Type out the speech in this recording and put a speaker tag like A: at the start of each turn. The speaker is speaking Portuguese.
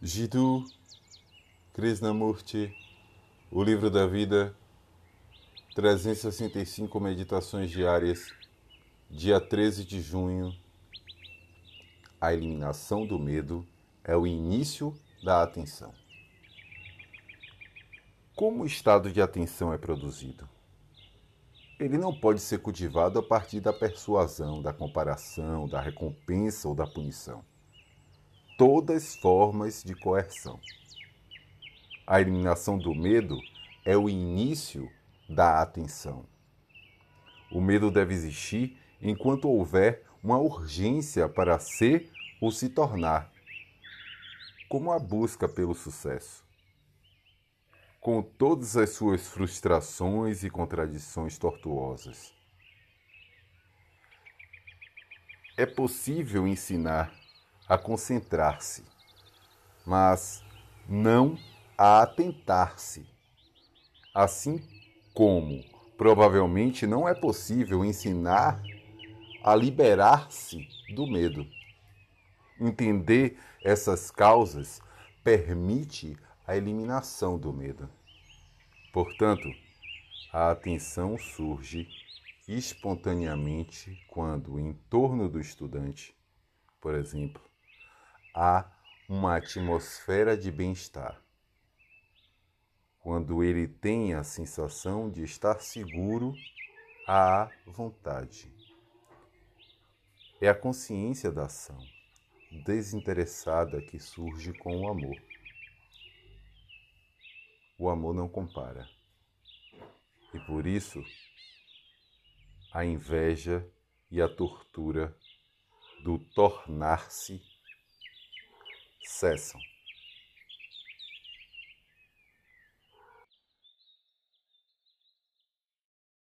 A: Jiddu Krishnamurti, O Livro da Vida, 365 Meditações Diárias, dia 13 de junho. A eliminação do medo é o início da atenção. Como o estado de atenção é produzido? Ele não pode ser cultivado a partir da persuasão, da comparação, da recompensa ou da punição todas formas de coerção. A eliminação do medo é o início da atenção. O medo deve existir enquanto houver uma urgência para ser ou se tornar, como a busca pelo sucesso. Com todas as suas frustrações e contradições tortuosas. É possível ensinar a concentrar-se, mas não a atentar-se. Assim como provavelmente não é possível ensinar a liberar-se do medo. Entender essas causas permite a eliminação do medo. Portanto, a atenção surge espontaneamente quando, em torno do estudante, por exemplo, há uma atmosfera de bem-estar. Quando ele tem a sensação de estar seguro à vontade. É a consciência da ação desinteressada que surge com o amor. O amor não compara. E por isso, a inveja e a tortura do tornar-se cessam.